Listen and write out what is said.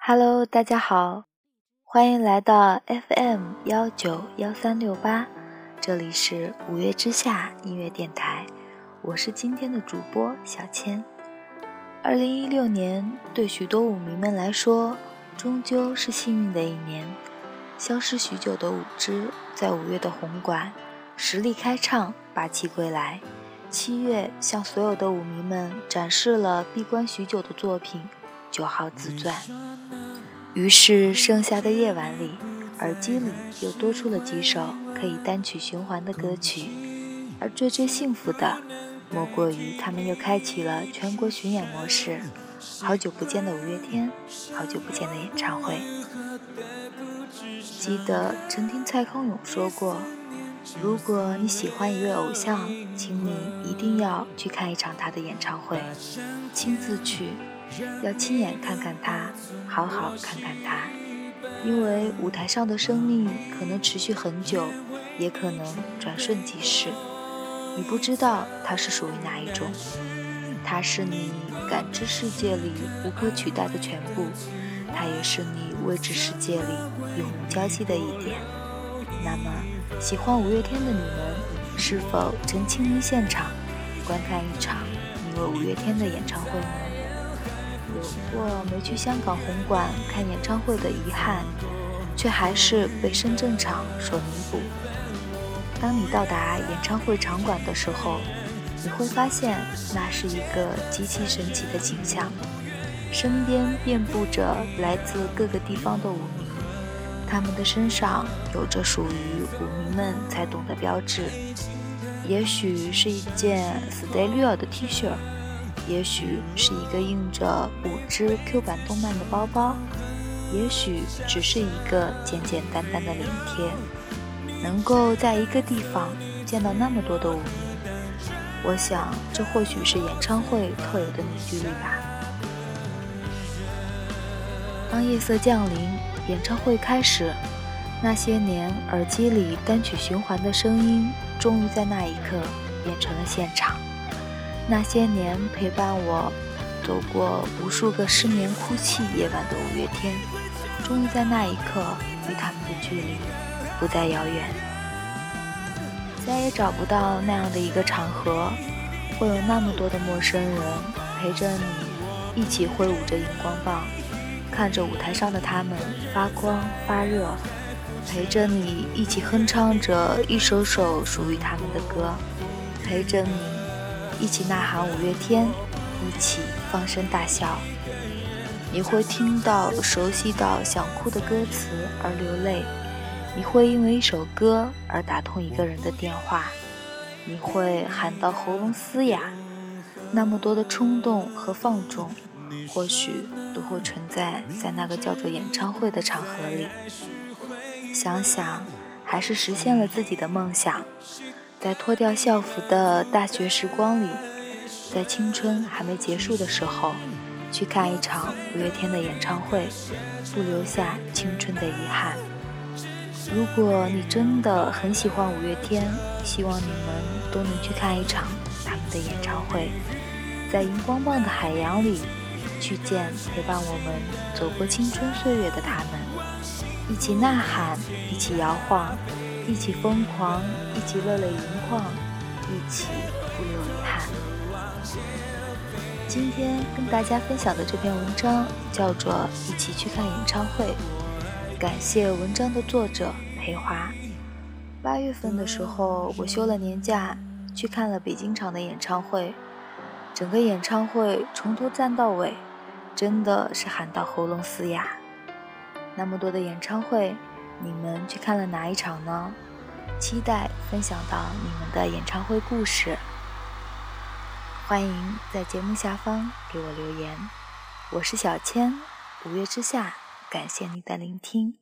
Hello，大家好，欢迎来到 FM 幺九幺三六八，这里是五月之下音乐电台，我是今天的主播小千。二零一六年对许多舞迷们来说，终究是幸运的一年。消失许久的舞之，在五月的红馆实力开唱，霸气归来。七月向所有的舞迷们展示了闭关许久的作品《九号自传》。于是剩下的夜晚里，耳机里又多出了几首可以单曲循环的歌曲。而最最幸福的，莫过于他们又开启了全国巡演模式。好久不见的五月天，好久不见的演唱会。记得曾听蔡康永说过。如果你喜欢一位偶像，请你一定要去看一场他的演唱会，亲自去，要亲眼看看他，好好看看他，因为舞台上的生命可能持续很久，也可能转瞬即逝，你不知道他是属于哪一种，他是你感知世界里无可取代的全部，他也是你未知世界里永无交集的一点。那么，喜欢五月天的你们，是否曾亲临现场观看一场你为五月天的演唱会呢？有过没去香港红馆看演唱会的遗憾，却还是被深圳场所弥补。当你到达演唱会场馆的时候，你会发现那是一个极其神奇的景象，身边遍布着来自各个地方的舞迷。他们的身上有着属于舞迷们才懂的标志，也许是一件 Stay Real 的 T 恤，也许是一个印着五只 Q 版动漫的包包，也许只是一个简简单单的脸贴。能够在一个地方见到那么多的舞迷，我想这或许是演唱会特有的凝聚力吧。当夜色降临。演唱会开始，那些年耳机里单曲循环的声音，终于在那一刻变成了现场。那些年陪伴我走过无数个失眠哭泣夜晚的五月天，终于在那一刻与他们的距离不再遥远。再也找不到那样的一个场合，会有那么多的陌生人陪着你，一起挥舞着荧光棒。看着舞台上的他们发光发热，陪着你一起哼唱着一首首属于他们的歌，陪着你一起呐喊五月天，一起放声大笑。你会听到熟悉到想哭的歌词而流泪，你会因为一首歌而打通一个人的电话，你会喊到喉咙嘶哑。那么多的冲动和放纵。或许都会存在在那个叫做演唱会的场合里。想想，还是实现了自己的梦想，在脱掉校服的大学时光里，在青春还没结束的时候，去看一场五月天的演唱会，不留下青春的遗憾。如果你真的很喜欢五月天，希望你们都能去看一场他们的演唱会，在荧光棒的海洋里。去见陪伴我们走过青春岁月的他们，一起呐喊，一起摇晃，一起疯狂，一起热泪盈眶，一起不留遗憾。今天跟大家分享的这篇文章叫做《一起去看演唱会》，感谢文章的作者裴华。八月份的时候，我休了年假，去看了北京场的演唱会，整个演唱会从头站到尾。真的是喊到喉咙嘶哑。那么多的演唱会，你们去看了哪一场呢？期待分享到你们的演唱会故事。欢迎在节目下方给我留言。我是小千，五月之下，感谢你的聆听。